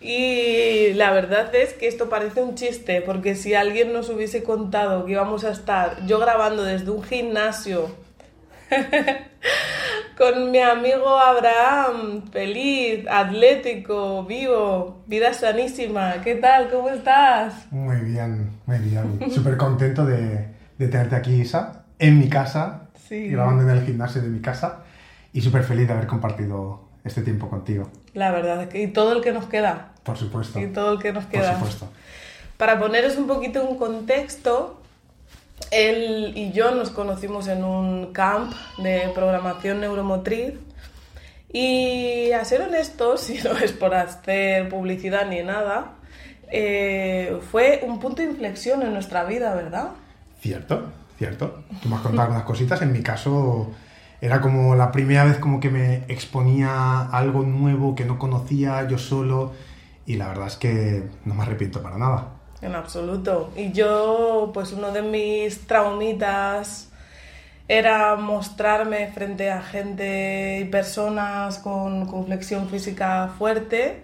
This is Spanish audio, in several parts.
y la verdad es que esto parece un chiste, porque si alguien nos hubiese contado que íbamos a estar yo grabando desde un gimnasio con mi amigo Abraham, feliz, atlético, vivo, vida sanísima, ¿qué tal? ¿Cómo estás? Muy bien, muy bien. Súper contento de, de, tenerte aquí, Isa, en mi casa, grabando en el gimnasio de mi casa, y súper feliz de haber compartido este tiempo contigo. La verdad, es que, y todo el que nos queda. Por supuesto. Y todo el que nos queda. Por supuesto. Para poneros un poquito un contexto, él y yo nos conocimos en un camp de programación neuromotriz y a ser honestos, y no es por hacer publicidad ni nada, eh, fue un punto de inflexión en nuestra vida, ¿verdad? Cierto, cierto. Tú me has contado algunas cositas. En mi caso, era como la primera vez como que me exponía algo nuevo que no conocía yo solo y la verdad es que no me arrepiento para nada. En absoluto. Y yo, pues uno de mis traumitas era mostrarme frente a gente y personas con, con flexión física fuerte,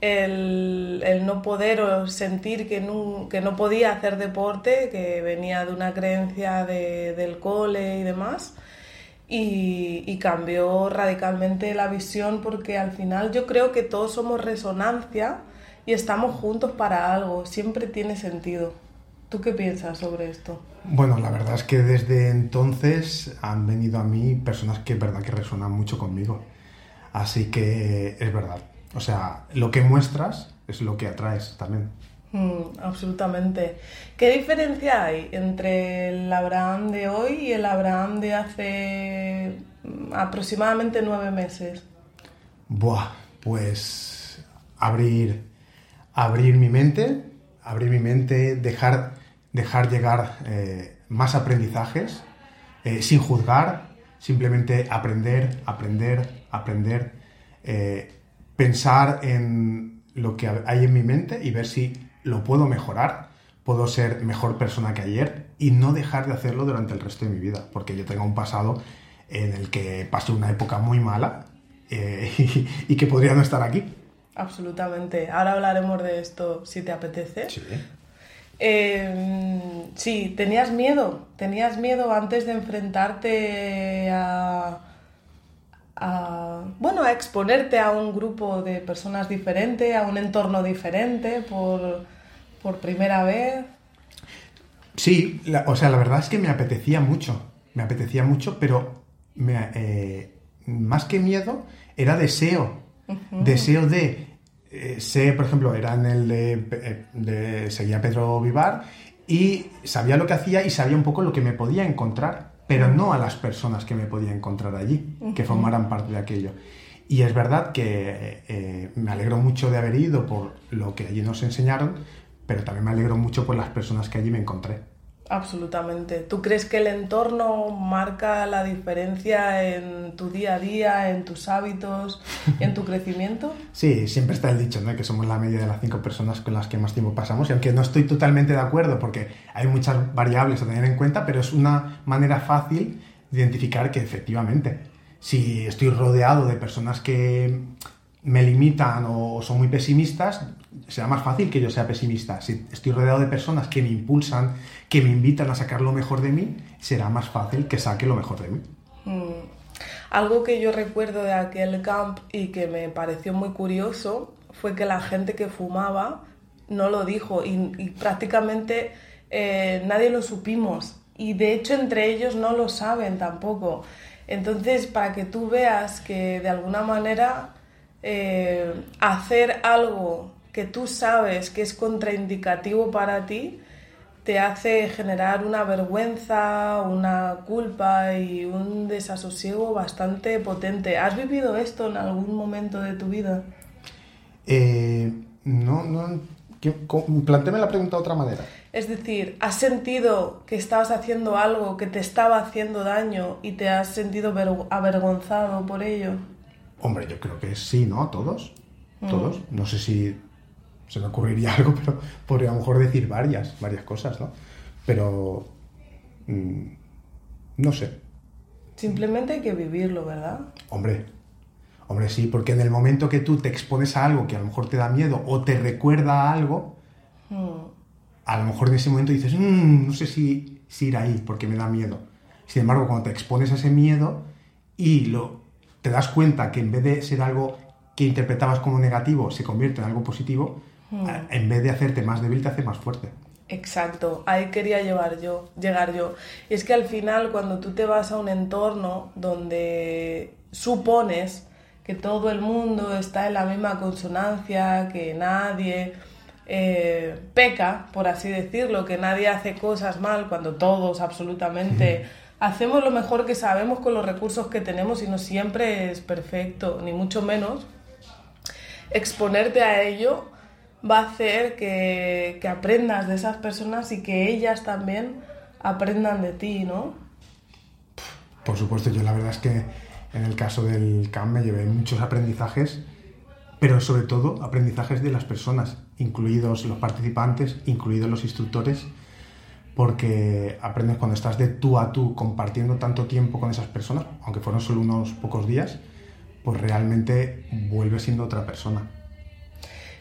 el, el, no poder o sentir que no, que no podía hacer deporte, que venía de una creencia de, del cole y demás y, cambió radicalmente la visión porque al final yo creo que todos somos resonancia y estamos juntos para algo, siempre tiene sentido. ¿Tú qué piensas sobre esto? Bueno, la verdad es que desde entonces han venido a mí personas que es verdad que resonan mucho conmigo. Así que es verdad. O sea, lo que muestras es lo que atraes también. Mm, absolutamente. ¿Qué diferencia hay entre el Abraham de hoy y el Abraham de hace mm, aproximadamente nueve meses? Buah, pues abrir, abrir mi mente, abrir mi mente, dejar, dejar llegar eh, más aprendizajes eh, sin juzgar, simplemente aprender, aprender, aprender, eh, pensar en lo que hay en mi mente y ver si lo puedo mejorar, puedo ser mejor persona que ayer y no dejar de hacerlo durante el resto de mi vida, porque yo tengo un pasado en el que pasé una época muy mala eh, y, que podría no estar aquí. Absolutamente. Ahora hablaremos de esto si te apetece. Sí. Em, sí, tenías miedo, tenías miedo antes de enfrentarte a, a, bueno, a exponerte a un grupo de personas diferente, a un entorno diferente por, por primera vez. Sí, o sea, la verdad es que me apetecía mucho, me apetecía mucho, pero eh, más que miedo, era deseo, deseo de, eh, sé, por ejemplo, era en el de, eh, de, seguía Pedro Vivar y sabía lo que hacía y sabía un poco lo que me podía encontrar pero no a las personas que me podía encontrar allí, que formaran parte de aquello. Y es verdad que eh, me alegro mucho de haber ido por lo que allí nos enseñaron, pero también me alegro mucho por las personas que allí me encontré. Absolutamente. ¿Tú crees que el entorno marca la diferencia en tu día a día, en tus hábitos, en tu crecimiento? Sí, siempre está el dicho, ¿no? Que somos la media de las cinco personas con las que más tiempo pasamos. Y aunque no estoy totalmente de acuerdo, porque hay muchas variables a tener en cuenta, pero es una manera fácil de identificar que efectivamente, si estoy rodeado de personas que me limitan o son muy pesimistas, será más fácil que yo sea pesimista. Si estoy rodeado de personas que me impulsan, que me invitan a sacar lo mejor de mí, será más fácil que saque lo mejor de mí. Mm. Algo que yo recuerdo de aquel camp y que me pareció muy curioso fue que la gente que fumaba no lo dijo y, prácticamente eh, nadie lo supimos. Y de hecho entre ellos no lo saben tampoco. Entonces, para que tú veas que de alguna manera eh, hacer algo que tú sabes que es contraindicativo para ti, te hace generar una vergüenza, una culpa y un desasosiego bastante potente. ¿Has vivido esto en algún momento de tu vida? Eh, no, no, Plantéme la pregunta de otra manera. Es decir, ¿has sentido que estabas haciendo algo que te estaba haciendo daño y te has sentido avergonzado por ello? Hombre, yo creo que sí, ¿no? Todos. Mm. Todos. No sé si se me ocurriría algo, pero podría a lo mejor decir varias, varias cosas, ¿no? Pero... Mm, no sé. Simplemente hay que vivirlo, ¿verdad? Hombre, hombre, sí, porque en el momento que tú te expones a algo que a lo mejor te da miedo o te recuerda a algo, mm a lo mejor en ese momento dices, mm, no sé si, ir ahí porque me da miedo. Sin embargo, cuando te expones a ese miedo y lo, te das cuenta que en vez de ser algo que interpretabas como negativo, se convierte en algo positivo, hmm. en vez de hacerte más débil, te hace más fuerte. Exacto, ahí quería llevar yo, llegar yo. Y es que al final, cuando tú te vas a un entorno donde supones que todo el mundo está en la misma consonancia, que nadie eh, peca, por así decirlo, que nadie hace cosas mal cuando todos absolutamente hacemos lo mejor que sabemos con los recursos que tenemos y no siempre es perfecto, ni mucho menos. Exponerte a ello va a hacer que, que aprendas de esas personas y que ellas también aprendan de ti, ¿no? Por supuesto, yo la verdad es que en el caso del CAM me llevé muchos aprendizajes pero sobre todo aprendizajes de las personas, incluidos los participantes, incluidos los instructores, porque aprendes cuando estás de tú a tú compartiendo tanto tiempo con esas personas, aunque fueron solo unos pocos días, pues realmente vuelves siendo otra persona.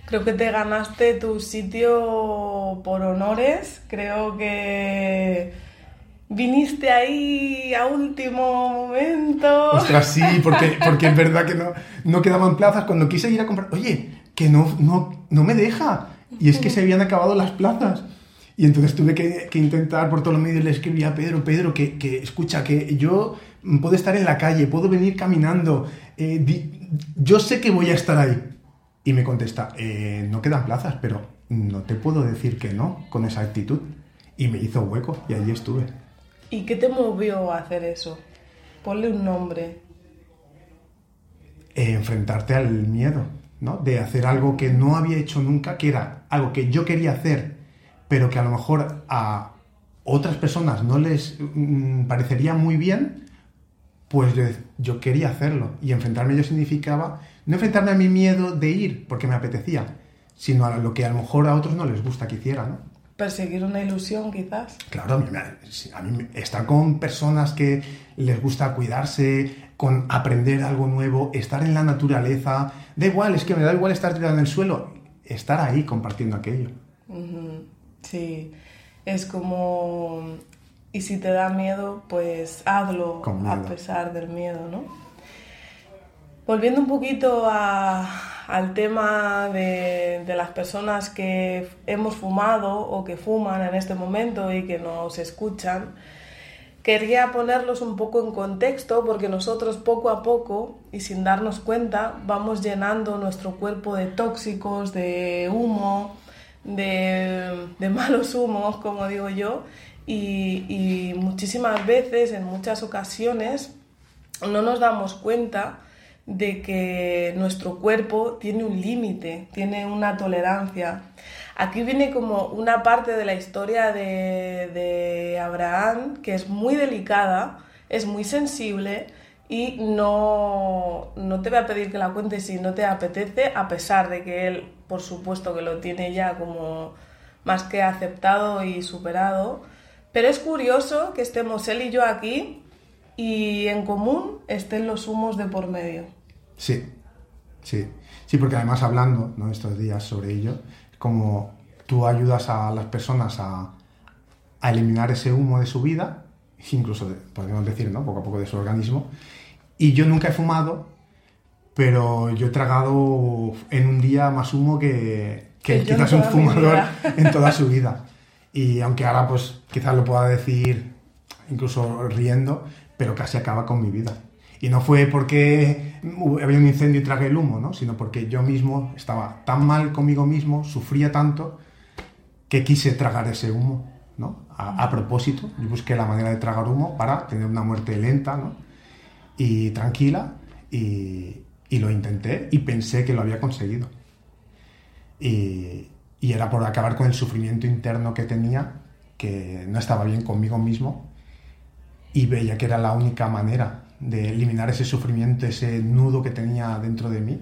Creo que te ganaste tu sitio por honores, creo que viniste ahí a último momento. Ostras, sí, porque, porque es verdad que no, no quedaban plazas. Cuando quise ir a comprar, oye, que no, no, no me deja. Y es que se habían acabado las plazas. Y entonces tuve que, que intentar por todos los medios, le escribí a Pedro, Pedro, que, que, escucha, que yo puedo estar en la calle, puedo venir caminando, eh, yo sé que voy a estar ahí. Y me contesta, eh, no quedan plazas, pero no te puedo decir que no con esa actitud. Y me hizo hueco y allí estuve. ¿Y qué te movió a hacer eso? Ponle un nombre. Eh, enfrentarte al miedo, ¿no? De hacer algo que no había hecho nunca, que era algo que yo quería hacer, pero que a lo mejor a otras personas no les mm, parecería muy bien, pues yo, quería hacerlo. Y enfrentarme yo significaba no enfrentarme a mi miedo de ir porque me apetecía, sino a lo que a lo mejor a otros no les gusta que hiciera, ¿no? perseguir una ilusión quizás. Claro, a mí, estar con personas que les gusta cuidarse, con aprender algo nuevo, estar en la naturaleza, da igual, es que me da igual estar tirado en el suelo, estar ahí compartiendo aquello. Sí, es como, y si te da miedo, pues hazlo a pesar del miedo, ¿no? Volviendo un poquito al tema de, las personas que hemos fumado o que fuman en este momento y que nos escuchan, quería ponerlos un poco en contexto porque nosotros poco a poco y sin darnos cuenta vamos llenando nuestro cuerpo de tóxicos, de humo, de, malos humos, como digo yo, y, y muchísimas veces, en muchas ocasiones, no nos damos cuenta de que nuestro cuerpo tiene un límite, tiene una tolerancia. Aquí viene como una parte de la historia de, Abraham que es muy delicada, es muy sensible y no, no te voy a pedir que la cuentes si no te apetece, a pesar de que él, por supuesto, que lo tiene ya como más que aceptado y superado. Pero es curioso que estemos él y yo aquí y en común estén los humos de por medio. Sí, sí. Sí, porque además hablando ¿no? estos días sobre ello, como tú ayudas a las personas a, eliminar ese humo de su vida, incluso, podemos decir, ¿no? poco a poco de su organismo. Y yo nunca he fumado, pero yo he tragado en un día más humo que, que quizás un fumador en toda su vida. Y aunque ahora pues quizás lo pueda decir incluso riendo, pero casi acaba con mi vida. Y no fue porque había un incendio y tragué el humo, ¿no? sino porque yo mismo estaba tan mal conmigo mismo, sufría tanto, que quise tragar ese humo. ¿no? A, propósito, yo busqué la manera de tragar humo para tener una muerte lenta ¿no? y tranquila y, lo intenté y pensé que lo había conseguido. Y, y era por acabar con el sufrimiento interno que tenía, que no estaba bien conmigo mismo y veía que era la única manera de eliminar ese sufrimiento, ese nudo que tenía dentro de mí.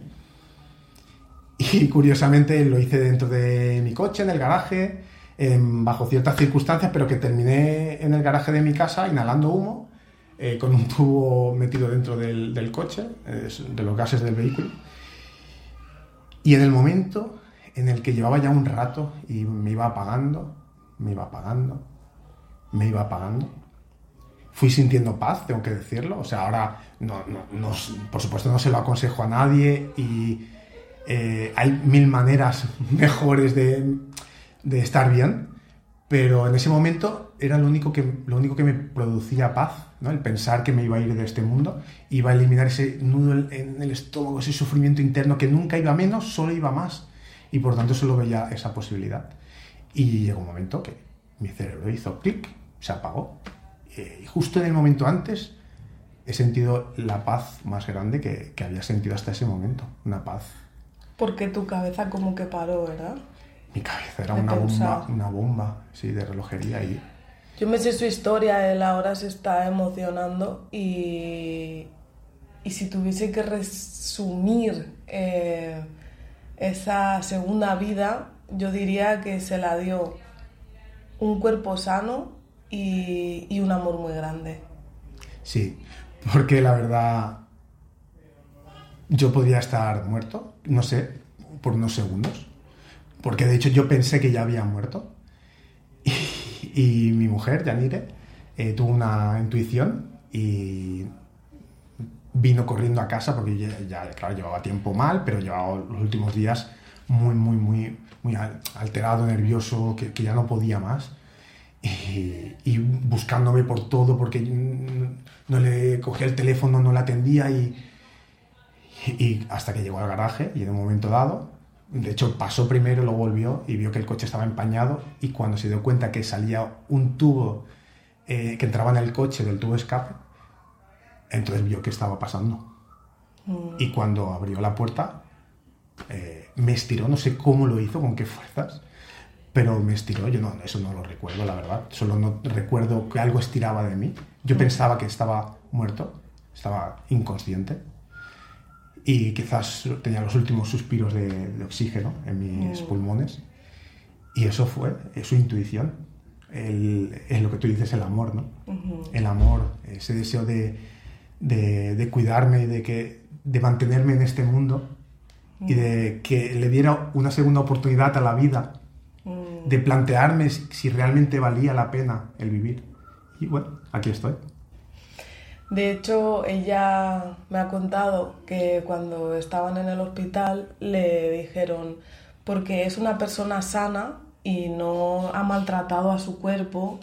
Y curiosamente lo hice dentro de mi coche, en el garaje, bajo ciertas circunstancias, pero que terminé en el garaje de mi casa inhalando humo, eh, con un tubo metido dentro del, coche, de los gases del vehículo. Y en el momento en el que llevaba ya un rato y me iba apagando, me iba apagando, me iba apagando, fui sintiendo paz, tengo que decirlo. O sea, ahora, no, no, por supuesto, no se lo aconsejo a nadie y eh, hay mil maneras mejores de, de, estar bien, pero en ese momento era lo único que, lo único que me producía paz, ¿no? el pensar que me iba a ir de este mundo, iba a eliminar ese nudo en el estómago, ese sufrimiento interno que nunca iba menos, solo iba más. Y por tanto solo veía esa posibilidad. Y llegó un momento que mi cerebro hizo clic, se apagó y justo en el momento antes he sentido la paz más grande que, que, había sentido hasta ese momento, una paz. Porque tu cabeza como que paró, ¿verdad? Mi cabeza era una bomba, una bomba, sí, de relojería y... Yo me sé su historia, él ahora se está emocionando y, y si tuviese que resumir eh, esa segunda vida, yo diría que se la dio un cuerpo sano, y, un amor muy grande. Sí, porque la verdad yo podría estar muerto, no sé, por unos segundos, porque de hecho yo pensé que ya había muerto y, mi mujer, Yanire, eh, tuvo una intuición y vino corriendo a casa porque ya, claro, llevaba tiempo mal, pero llevaba los últimos días muy, muy, muy, muy alterado, nervioso, que ya no podía más y, buscándome por todo porque no le cogía el teléfono, no la atendía y, y, hasta que llegó al garaje y en un momento dado, de hecho pasó primero, lo volvió y vio que el coche estaba empañado y cuando se dio cuenta que salía un tubo eh, que entraba en el coche del tubo escape, entonces vio que estaba pasando. Mm. Y cuando abrió la puerta, eh, me estiró, no sé cómo lo hizo, con qué fuerzas, pero me estiró, yo no, eso no lo recuerdo, la verdad, solo no recuerdo que algo estiraba de mí. Yo mm. pensaba que estaba muerto, estaba inconsciente y quizás tenía los últimos suspiros de, oxígeno en mis mm. pulmones y eso fue, su intuición, es lo que tú dices, el amor, ¿no? El amor, ese deseo de, de, cuidarme, de, que, de mantenerme en este mundo y de mm. que le diera una segunda oportunidad a la vida de plantearme si realmente valía la pena el vivir. Y bueno, aquí estoy. De hecho, ella me ha contado que cuando estaban en el hospital le dijeron, porque es una persona sana y no ha maltratado a su cuerpo,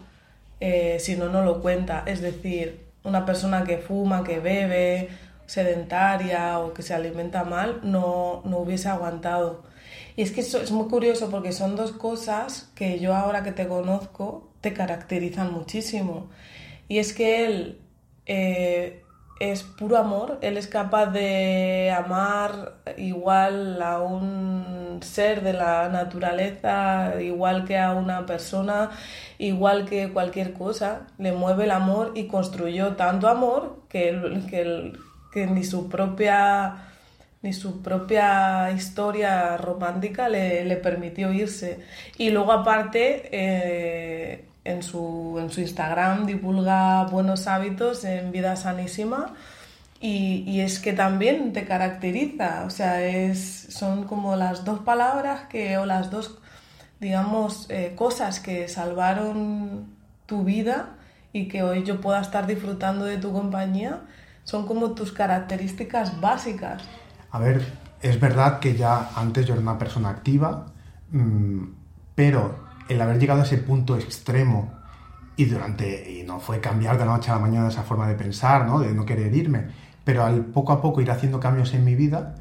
eh, si no, no lo cuenta. Es decir, una persona que fuma, que bebe, sedentaria o que se alimenta mal, no, no hubiese aguantado. Y es que eso es muy curioso porque son dos cosas que yo ahora que te conozco te caracterizan muchísimo. Y es que él eh, es puro amor, él es capaz de amar igual a un ser de la naturaleza, igual que a una persona, igual que cualquier cosa, le mueve el amor y construyó tanto amor que, que, que ni su propia ni su propia historia romántica le, permitió irse. Y luego aparte, eh, en, su, en su Instagram divulga buenos hábitos en vida sanísima. Y, es que también te caracteriza, o sea, es, son como las dos palabras que, o las dos, digamos, eh, cosas que salvaron tu vida y que hoy yo pueda estar disfrutando de tu compañía, son como tus características básicas. A ver, es verdad que ya antes yo era una persona activa, mm, pero el haber llegado a ese punto extremo y durante no fue cambiar de la noche a la mañana esa forma de pensar, ¿no? de no querer irme, pero al poco a poco ir haciendo cambios en mi vida,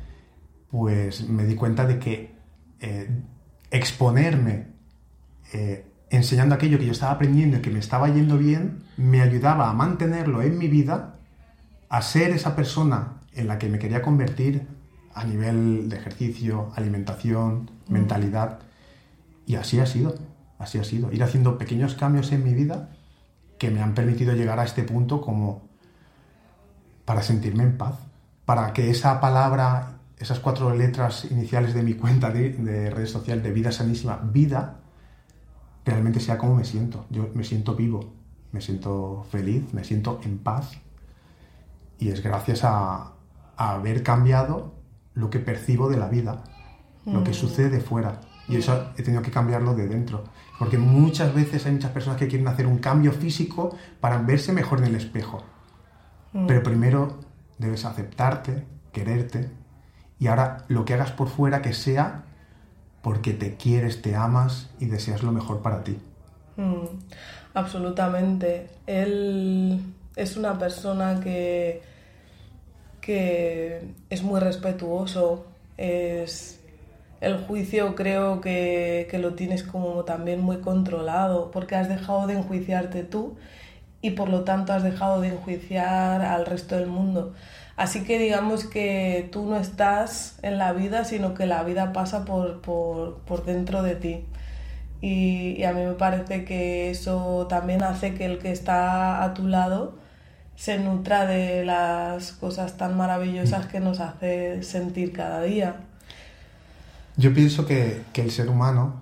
pues me di cuenta de que eh, exponerme eh, enseñando aquello que yo estaba aprendiendo y que me estaba yendo bien, me ayudaba a mantenerlo en mi vida, a ser esa persona en la que me quería convertir, a nivel de ejercicio, alimentación, mentalidad. Y así ha sido, así ha sido. Ir haciendo pequeños cambios en mi vida que me han permitido llegar a este punto como para sentirme en paz, para que esa palabra, esas cuatro letras iniciales de mi cuenta de, de red social de vida sanísima, vida, realmente sea como me siento. Yo me siento vivo, me siento feliz, me siento en paz. Y es gracias a, haber cambiado lo que percibo de la vida, lo que mm. sucede fuera. Y eso he tenido que cambiarlo de dentro. Porque muchas veces hay muchas personas que quieren hacer un cambio físico para verse mejor en el espejo. Mm. Pero primero debes aceptarte, quererte. Y ahora lo que hagas por fuera que sea porque te quieres, te amas y deseas lo mejor para ti. Mm, absolutamente. Él es una persona que, que es muy respetuoso, es el juicio creo que, que, lo tienes como también muy controlado porque has dejado de enjuiciarte tú y por lo tanto has dejado de enjuiciar al resto del mundo. Así que digamos que tú no estás en la vida, sino que la vida pasa por, por, dentro de ti. Y, a mí me parece que eso también hace que el que está a tu lado se nutra de las cosas tan maravillosas que nos hace sentir cada día. Yo pienso que, que el ser humano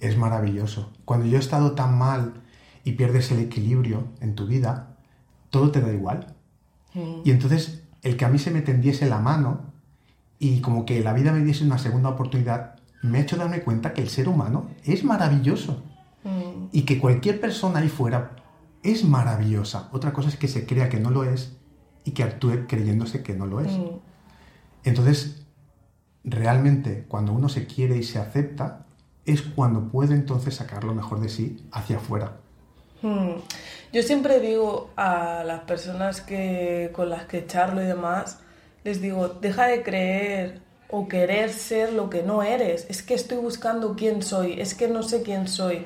es maravilloso. Cuando yo he estado tan mal y pierdes el equilibrio en tu vida, todo te da igual y entonces el que a mí se me tendiese la mano y como que la vida me diese una segunda oportunidad, me ha hecho darme cuenta que el ser humano es maravilloso. Mm. Y que cualquier persona ahí fuera es maravillosa. Otra cosa es que se crea que no lo es y que actúe creyéndose que no lo es. Mm. Entonces, realmente cuando uno se quiere y se acepta, es cuando puede entonces sacar lo mejor de sí hacia afuera. Hmm. Yo siempre digo a las personas que, con las que charlo y demás, les digo, deja de creer o querer ser lo que no eres. Es que estoy buscando quién soy, es que no sé quién soy.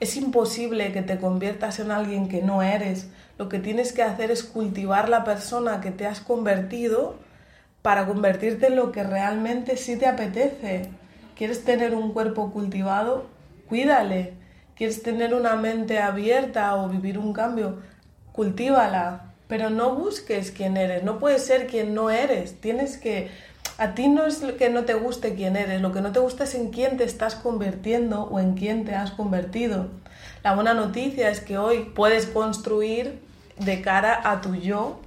Es imposible que te conviertas en alguien que no eres. Lo que tienes que hacer es cultivar la persona que te has convertido para convertirte en lo que realmente sí te apetece. ¿Quieres tener un cuerpo cultivado? Cuídale quieres tener una mente abierta o vivir un cambio, cultívala, pero no busques quién eres, no puedes ser quien no eres, tienes que... A ti no es que no te guste quién eres, lo que no te gusta es en quién te estás convirtiendo o en quién te has convertido. La buena noticia es que hoy puedes construir de cara a tu yo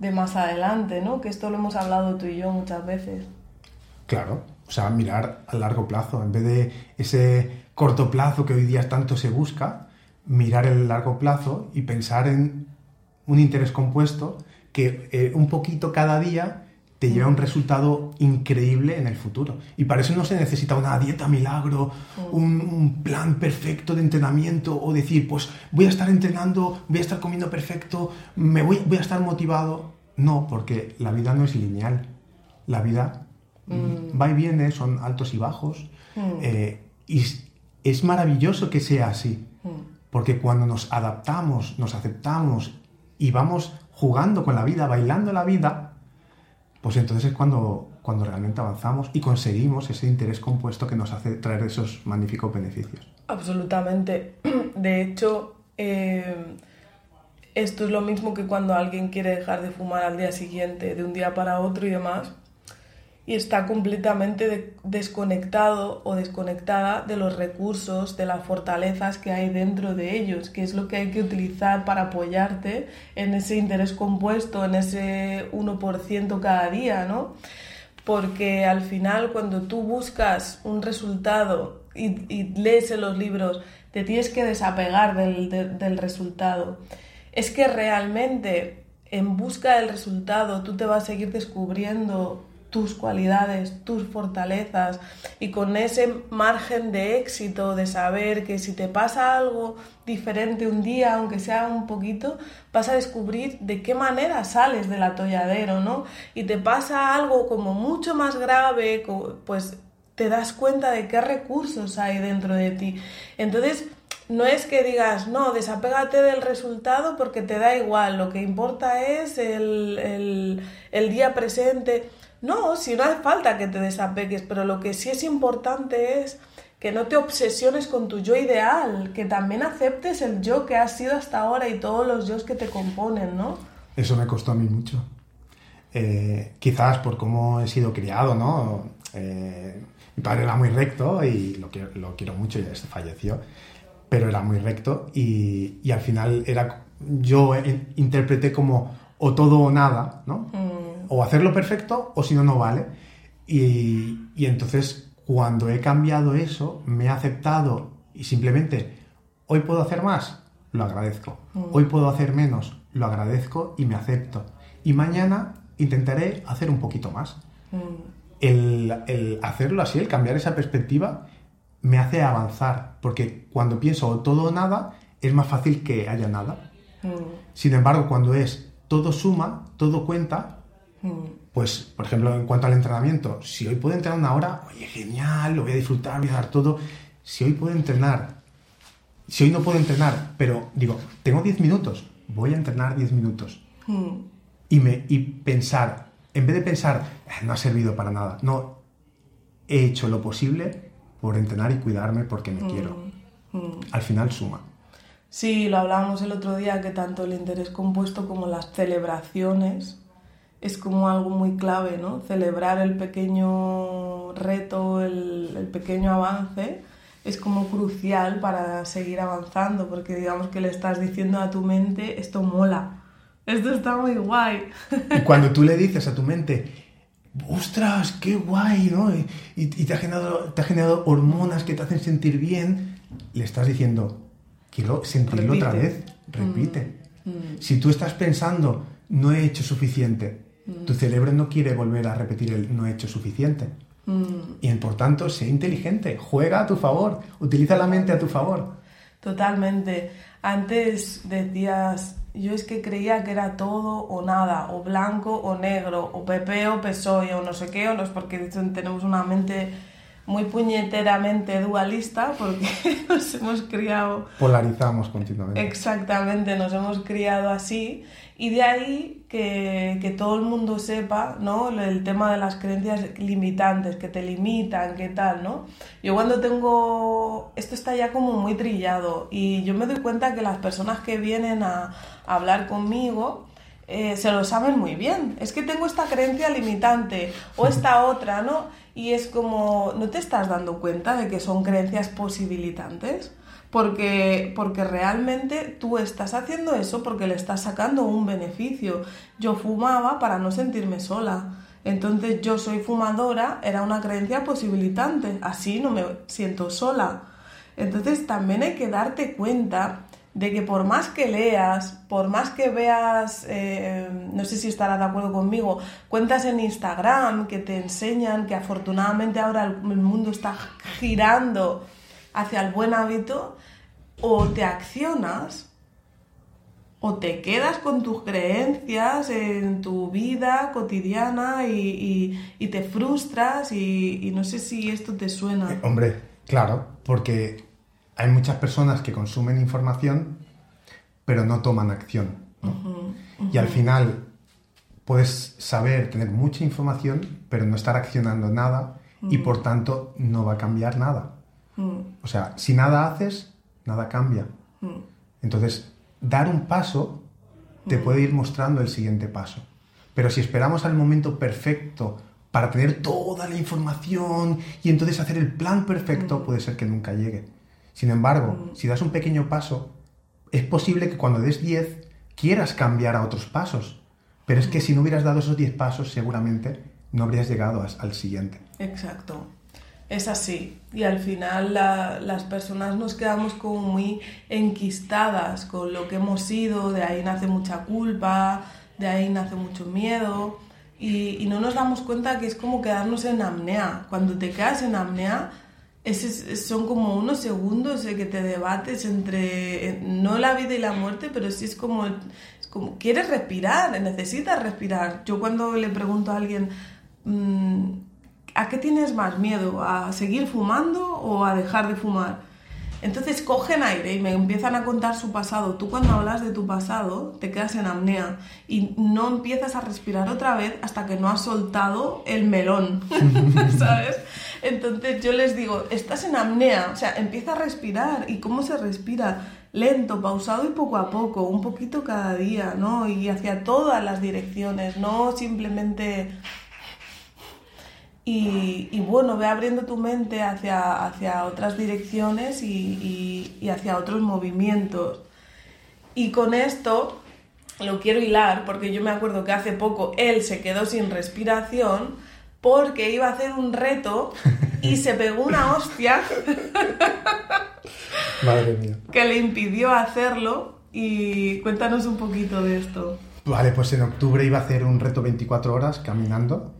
de más adelante, ¿no? Que esto lo hemos hablado tú y yo muchas veces. Claro, o sea, mirar a largo plazo, en vez de ese corto plazo que hoy día tanto se busca, mirar el largo plazo y pensar en un interés compuesto que eh, un poquito cada día te lleva a un resultado increíble en el futuro. Y para eso no se necesita una dieta milagro, un, plan perfecto de entrenamiento o decir, pues voy a estar entrenando, voy a estar comiendo perfecto, me voy, voy a estar motivado. No, porque la vida no es lineal. La vida mm. va y viene, son altos y bajos. Mm. Eh, y es maravilloso que sea así, mm. porque cuando nos adaptamos, nos aceptamos y vamos jugando con la vida, bailando la vida, pues entonces es cuando, cuando realmente avanzamos y conseguimos ese interés compuesto que nos hace traer esos magníficos beneficios. Absolutamente. De hecho, eh, esto es lo mismo que cuando alguien quiere dejar de fumar al día siguiente, de un día para otro y demás y está completamente desconectado o desconectada de los recursos, de las fortalezas que hay dentro de ellos, que es lo que hay que utilizar para apoyarte en ese interés compuesto, en ese 1% cada día, ¿no? Porque al final cuando tú buscas un resultado y, lees en los libros, te tienes que desapegar del, del resultado. Es que realmente en busca del resultado tú te vas a seguir descubriendo tus cualidades, tus fortalezas y con ese margen de éxito de saber que si te pasa algo diferente un día, aunque sea un poquito, vas a descubrir de qué manera sales del atolladero, ¿no? Y te pasa algo como mucho más grave, pues te das cuenta de qué recursos hay dentro de ti. Entonces, no es que digas, no, desapégate del resultado porque te da igual, lo que importa es el, el, el día presente No, si no hace falta que te desapegues, pero lo que sí es importante es que no te obsesiones con tu yo ideal, que también aceptes el yo que has sido hasta ahora y todos los yo que te componen, ¿no? Eso me costó a mí mucho. Eh, quizás por cómo he sido criado, ¿no? Eh, mi padre era muy recto y lo quiero, lo quiero mucho, ya falleció, pero era muy recto y, y al final era, yo interpreté como o todo o nada, ¿no? Mm. O hacerlo perfecto o si no, no vale. Y, y entonces cuando he cambiado eso, me he aceptado y simplemente, hoy puedo hacer más, lo agradezco. Mm. Hoy puedo hacer menos, lo agradezco y me acepto. Y mañana intentaré hacer un poquito más. Mm. El, hacerlo así, el cambiar esa perspectiva, me hace avanzar, porque cuando pienso todo o nada, es más fácil que haya nada. Mm. Sin embargo, cuando es todo suma, todo cuenta. Pues, por ejemplo, en cuanto al entrenamiento, si hoy puedo entrenar una hora, oye, genial, lo voy a disfrutar, voy a dar todo. Si hoy puedo entrenar, si hoy no puedo entrenar, pero digo, tengo 10 minutos, voy a entrenar 10 minutos. Y, me, y pensar, en vez de pensar, eh, no ha servido para nada, no, he hecho lo posible por entrenar y cuidarme porque me quiero. Mm, mm. Al final suma. Sí, lo hablábamos el otro día, que tanto el interés compuesto como las celebraciones es como algo muy clave, ¿no? Celebrar el pequeño reto, el, el pequeño avance, es como crucial para seguir avanzando, porque digamos que le estás diciendo a tu mente, esto mola, esto está muy guay. Y cuando tú le dices a tu mente, ostras, qué guay, ¿no? Y, te, ha generado, te ha generado hormonas que te hacen sentir bien, le estás diciendo, quiero sentirlo otra vez, repite. Mm, mm. Si tú estás pensando, no he hecho suficiente, mm. tu cerebro no quiere volver a repetir el no he hecho suficiente. Y por tanto, sé inteligente, juega a tu favor, utiliza la mente a tu favor. Totalmente. Antes decías, yo es que creía que era todo o nada, o blanco o negro, o PP o PSOE, o no sé qué, o no es porque tenemos una mente muy puñeteramente dualista, porque nos hemos criado... Polarizamos continuamente. Exactamente, nos hemos criado así, y de ahí que, que, todo el mundo sepa, ¿no? El tema de las creencias limitantes, que te limitan, qué tal, ¿no? Yo cuando tengo... Esto está ya como muy trillado y yo me doy cuenta que las personas que vienen a, hablar conmigo eh, se lo saben muy bien. Es que tengo esta creencia limitante o esta otra, ¿no? Y es como, ¿no te estás dando cuenta de que son creencias posibilitantes? porque, porque realmente tú estás haciendo eso porque le estás sacando un beneficio. Yo fumaba para no sentirme sola. Entonces yo soy fumadora, era una creencia posibilitante, así no me siento sola. Entonces también hay que darte cuenta de que por más que leas, por más que veas, eh, no sé si estarás de acuerdo conmigo, cuentas en Instagram que te enseñan que afortunadamente ahora el mundo está girando hacia el buen hábito, o te accionas o te quedas con tus creencias en tu vida cotidiana y, te frustras y, no sé si esto te suena. Eh, hombre, claro, porque hay muchas personas que consumen información pero no toman acción. Y al final puedes saber, tener mucha información, pero no estar accionando nada y por tanto no va a cambiar nada. O sea, si nada haces, nada cambia. Mm. Entonces, dar un paso te mm. puede ir mostrando el siguiente paso. Pero si esperamos al momento perfecto para tener toda la información y entonces hacer el plan perfecto, mm. puede ser que nunca llegue. Sin embargo, si das un pequeño paso, es posible que cuando des 10 quieras cambiar a otros pasos. Pero es que si no hubieras dado esos 10 pasos, seguramente no habrías llegado al siguiente. Exacto es así. Y al final las personas nos quedamos como muy enquistadas con lo que hemos sido, de ahí nace mucha culpa, de ahí nace mucho miedo. Y, no nos damos cuenta que es como quedarnos en apnea. Cuando te quedas en apnea, son como unos segundos de que te debates entre, no la vida y la muerte, pero sí es como, es como quieres respirar, necesitas respirar. Yo cuando le pregunto a alguien, mm, ¿a qué tienes más miedo? ¿A seguir fumando o a dejar de fumar? Entonces cogen aire y me empiezan a contar su pasado. Tú cuando hablas de tu pasado te quedas en apnea y no empiezas a respirar otra vez hasta que no has soltado el melón, ¿sabes? Entonces yo les digo, estás en apnea, o sea, empieza a respirar. ¿Y cómo se respira? Lento, pausado y poco a poco, un poquito cada día, ¿no? Y hacia todas las direcciones, no simplemente y, bueno, ve abriendo tu mente hacia, hacia otras direcciones y, y, hacia otros movimientos. Y con esto lo quiero hilar porque yo me acuerdo que hace poco él se quedó sin respiración porque iba a hacer un reto y se pegó una hostia Madre mía. que le impidió hacerlo. Y cuéntanos un poquito de esto. Vale, pues en octubre iba a hacer un reto 24 horas caminando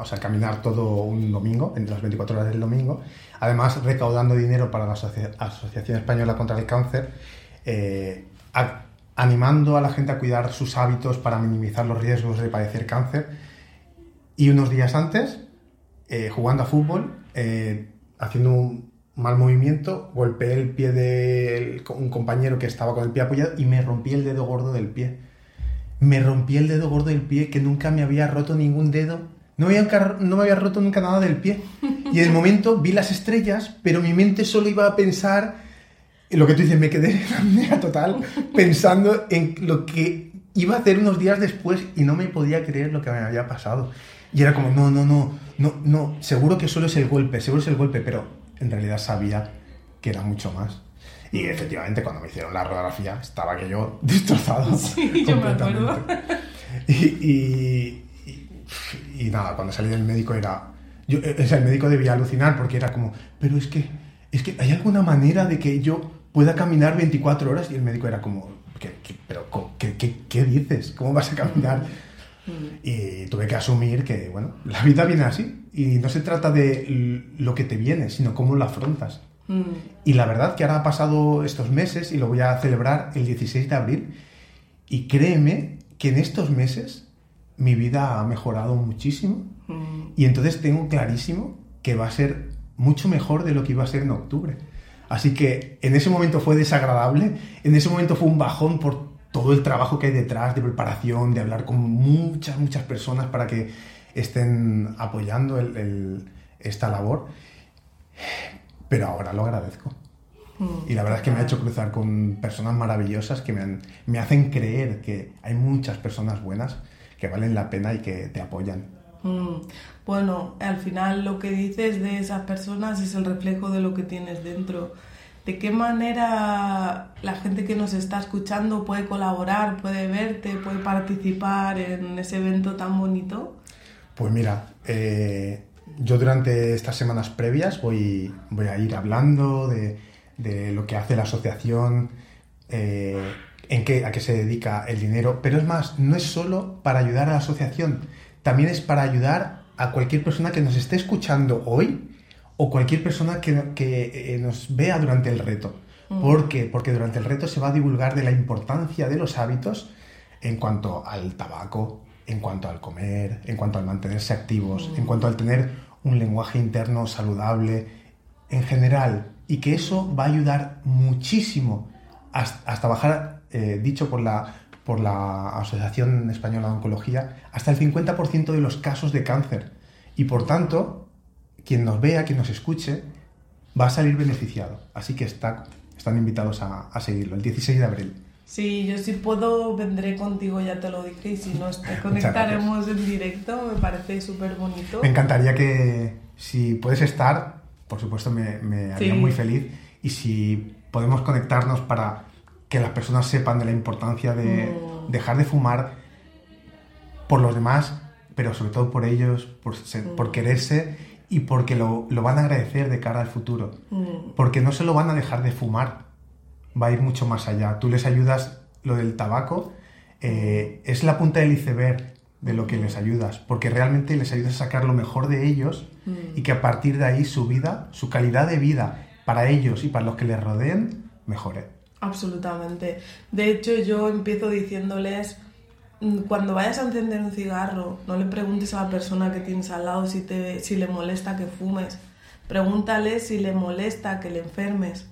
o sea, caminar todo un domingo, entre las 24 horas del domingo, además recaudando dinero para la Asociación Española contra el Cáncer, eh, animando a la gente a cuidar sus hábitos para minimizar los riesgos de padecer cáncer. Y unos días antes, eh, jugando a fútbol, eh, haciendo un mal movimiento, golpeé el pie de un compañero que estaba con el pie apoyado y me rompí el dedo gordo del pie. Me rompí el dedo gordo del pie que nunca me había roto ningún dedo no me, había, no me había roto nunca nada del pie. Y en el momento vi las estrellas, pero mi mente solo iba a pensar, en lo que tú dices, me quedé en apnea total, pensando en lo que iba a hacer unos días después y no me podía creer lo que me había pasado. Y era como, no, no, no, no, no, seguro que solo es el golpe, seguro es el golpe, pero en realidad sabía que era mucho más. Y efectivamente, cuando me hicieron la radiografía, estaba que yo destrozado. Sí, yo me acuerdo. y, y nada, cuando salí del médico era... Yo, eh, o sea, el médico debía alucinar porque era como, pero es que, es que hay alguna manera de que yo pueda caminar 24 horas y el médico era como, ¿qué, pero ¿qué, qué, qué dices? ¿Cómo vas a caminar? Mm. Y tuve que asumir que, bueno, la vida viene así y no se trata de lo que te viene, sino cómo lo afrontas. Mm. Y la verdad que ahora ha pasado estos meses y lo voy a celebrar el 16 de abril y créeme que en estos meses mi vida ha mejorado muchísimo mm. y entonces tengo clarísimo que va a ser mucho mejor de lo que iba a ser en octubre. Así que en ese momento fue desagradable, en ese momento fue un bajón por todo el trabajo que hay detrás de preparación, de hablar con muchas, muchas personas para que estén apoyando esta labor. Pero ahora lo agradezco. Mm. Y la verdad es que me ha hecho cruzar con personas maravillosas que me, me hacen creer que hay muchas personas buenas que valen la pena y que te apoyan. Mm, bueno, al final lo que dices de esas personas es el reflejo de lo que tienes dentro. ¿De qué manera la gente que nos está escuchando puede colaborar, puede verte, puede participar en ese evento tan bonito? Pues mira, eh, yo durante estas semanas previas voy, voy a ir hablando de, de lo que hace la asociación, eh, en qué, a qué se dedica el dinero, pero es más, no es solo para ayudar a la asociación, también es para ayudar a cualquier persona que nos esté escuchando hoy o cualquier persona que, eh, nos vea durante el reto. Mm. ¿Por qué? Porque durante el reto se va a divulgar de la importancia de los hábitos en cuanto al tabaco, en cuanto al comer, en cuanto al mantenerse activos, en mm. cuanto al tener un lenguaje interno saludable, en general, y que eso va a ayudar muchísimo hasta, hasta bajar eh, dicho por la, por la Asociación Española de Oncología, hasta el 50% de los casos de cáncer. Y por tanto, quien nos vea, quien nos escuche, va a salir beneficiado. Así que está, están invitados a, a seguirlo, el 16 de abril. Sí, yo si puedo vendré contigo, ya te lo dije, y si no, te conectaremos en directo, me parece súper bonito. Me encantaría que, si puedes estar, por supuesto me, me haría muy feliz, y si podemos conectarnos para que las personas sepan de la importancia de mm. dejar de fumar por los demás, pero sobre todo por ellos, por, por mm. quererse y porque lo, lo, van a agradecer de cara al futuro. Mm. Porque no se lo van a dejar de fumar, va a ir mucho más allá. Tú les ayudas, lo del tabaco, eh, es la punta del iceberg de lo que les ayudas, porque realmente les ayudas a sacar lo mejor de ellos y que a partir de ahí su vida, su calidad de vida para ellos y para los que les rodeen, mejore. Absolutamente. De hecho, yo empiezo diciéndoles, cuando vayas a encender un cigarro, no le preguntes a la persona que tienes al lado si, te, si le molesta que fumes. Pregúntale si le molesta que le enfermes.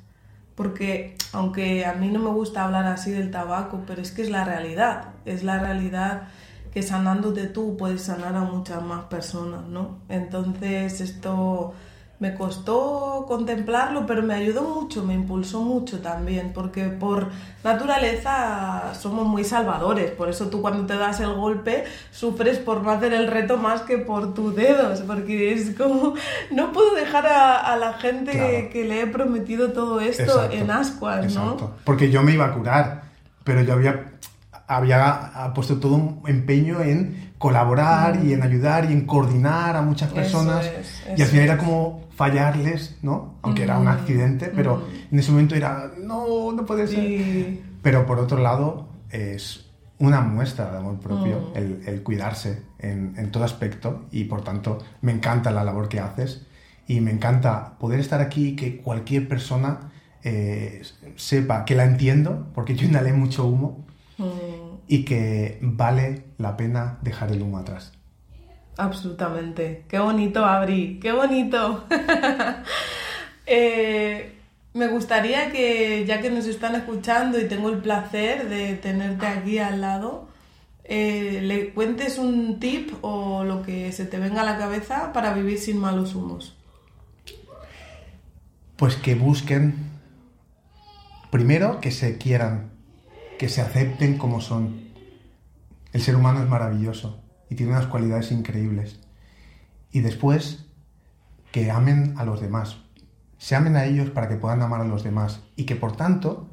porque aunque a mí no me gusta hablar así del tabaco, pero es que es la realidad, es la realidad que sanándote tú puedes sanar a muchas más personas, ¿no? Entonces esto me costó contemplarlo, pero me ayudó mucho, me impulsó mucho también, porque por naturaleza somos muy salvadores, por eso tú cuando te das el golpe sufres por no hacer el reto más que por tus dedos, porque es como, no puedo dejar a, la gente que le he prometido todo esto en ascuas, ¿no? Exacto. Porque yo me iba a curar, pero yo había, había puesto todo un empeño en colaborar y en ayudar y en coordinar a muchas personas. y al final era como fallarles, ¿no? Aunque era un accidente, pero en ese momento era, no, no puede ser. Pero por otro lado, es una muestra de amor propio el, cuidarse en, todo aspecto y por tanto me encanta la labor que haces y me encanta poder estar aquí y que cualquier persona eh, sepa que la entiendo, porque yo inhalé mucho humo y que vale la pena dejar el humo atrás. Absolutamente. Qué bonito, Abri. Qué bonito. Eh, me gustaría que, ya que nos están escuchando y tengo el placer de tenerte aquí al lado, eh, le cuentes un tip o lo que se te venga a la cabeza para vivir sin malos humos. Pues que busquen, primero, que se quieran, que se acepten como son. El ser humano es maravilloso y tiene unas cualidades increíbles. Y después, que amen a los demás. Se amen a ellos para que puedan amar a los demás y que por tanto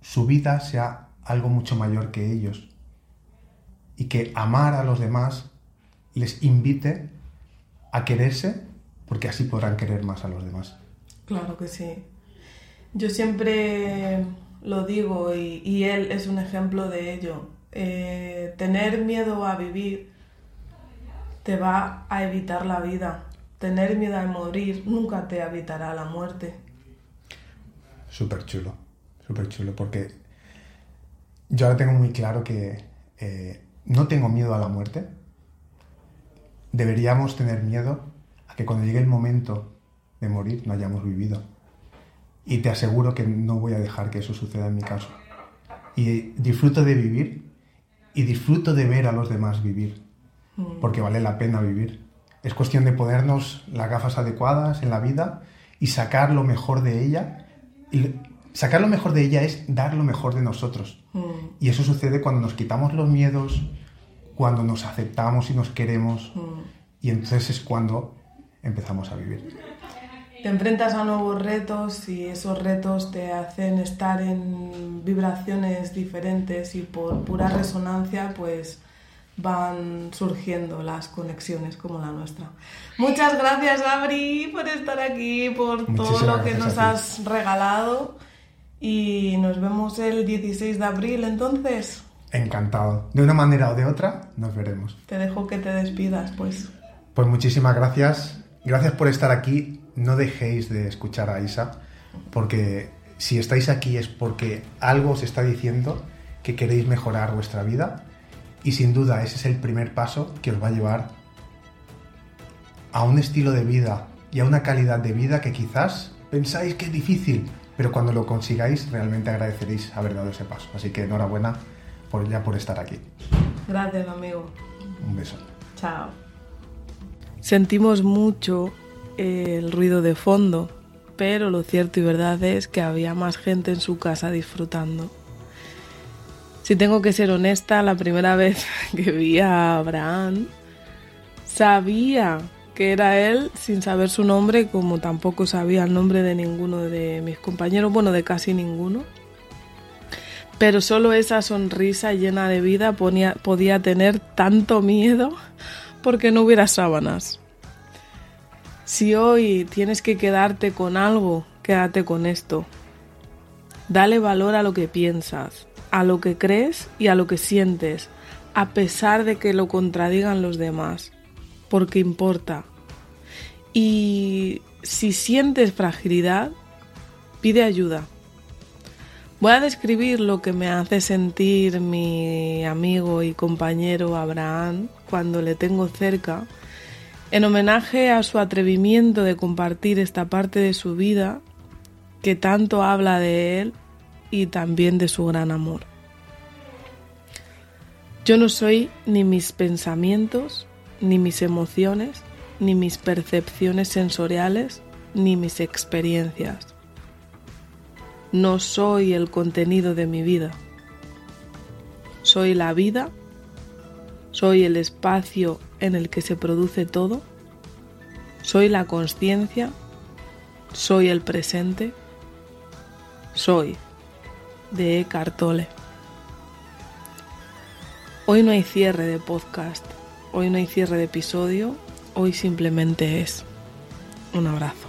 su vida sea algo mucho mayor que ellos. Y que amar a los demás les invite a quererse porque así podrán querer más a los demás. Claro que sí. Yo siempre lo digo y, él es un ejemplo de ello eh, tener miedo a vivir te va a evitar la vida. Tener miedo a morir nunca te evitará la muerte. Súper chulo, súper chulo, porque yo ahora tengo muy claro que eh, no tengo miedo a la muerte. Deberíamos tener miedo a que cuando llegue el momento de morir no hayamos vivido. Y te aseguro que no voy a dejar que eso suceda en mi caso. Y disfruto de vivir y disfruto de ver a los demás vivir, mm. porque vale la pena vivir. Es cuestión de ponernos las gafas adecuadas en la vida y sacar lo mejor de ella. Y sacar lo mejor de ella es dar lo mejor de nosotros. Mm. Y eso sucede cuando nos quitamos los miedos, cuando nos aceptamos y nos queremos. Mm. Y entonces es cuando empezamos a vivir te enfrentas a nuevos retos y esos retos te hacen estar en vibraciones diferentes y por pura resonancia pues van surgiendo las conexiones como la nuestra. Muchas gracias Abri por estar aquí, por todo lo que nos has regalado y nos vemos el 16 de abril entonces. Encantado. De una manera o de otra nos veremos. Te dejo que te despidas pues. Pues muchísimas gracias. Gracias por estar aquí no dejéis de escuchar a Isa, porque si estáis aquí es porque algo os está diciendo que queréis mejorar vuestra vida y sin duda ese es el primer paso que os va a llevar a un estilo de vida y a una calidad de vida que quizás pensáis que es difícil, pero cuando lo consigáis realmente agradeceréis haber dado ese paso. Así que enhorabuena por ya por estar aquí. Gracias, amigo. Un beso. Chao. Sentimos mucho el ruido de fondo, pero lo cierto y verdad es que había más gente en su casa disfrutando. Si tengo que ser honesta, la primera vez que vi a Abraham, sabía que era él sin saber su nombre, como tampoco sabía el nombre de ninguno de mis compañeros, bueno, de casi ninguno. Pero solo esa sonrisa llena de vida podía tener tanto miedo porque no hubiera sábanas. Si hoy tienes que quedarte con algo, quédate con esto. Dale valor a lo que piensas, a lo que crees y a lo que sientes, a pesar de que lo contradigan los demás, porque importa. Y si sientes fragilidad, pide ayuda. Voy a describir lo que me hace sentir mi amigo y compañero Abraham cuando le tengo cerca en homenaje a su atrevimiento de compartir esta parte de su vida que tanto habla de Él y también de su gran amor. Yo no soy ni mis pensamientos, ni mis emociones, ni mis percepciones sensoriales, ni mis experiencias. No soy el contenido de mi vida. Soy la vida, soy el espacio en el que se produce todo, soy la conciencia, soy el presente, soy de Eckhart Tolle. Hoy no hay cierre de podcast, hoy no hay cierre de episodio, hoy simplemente es. Un abrazo.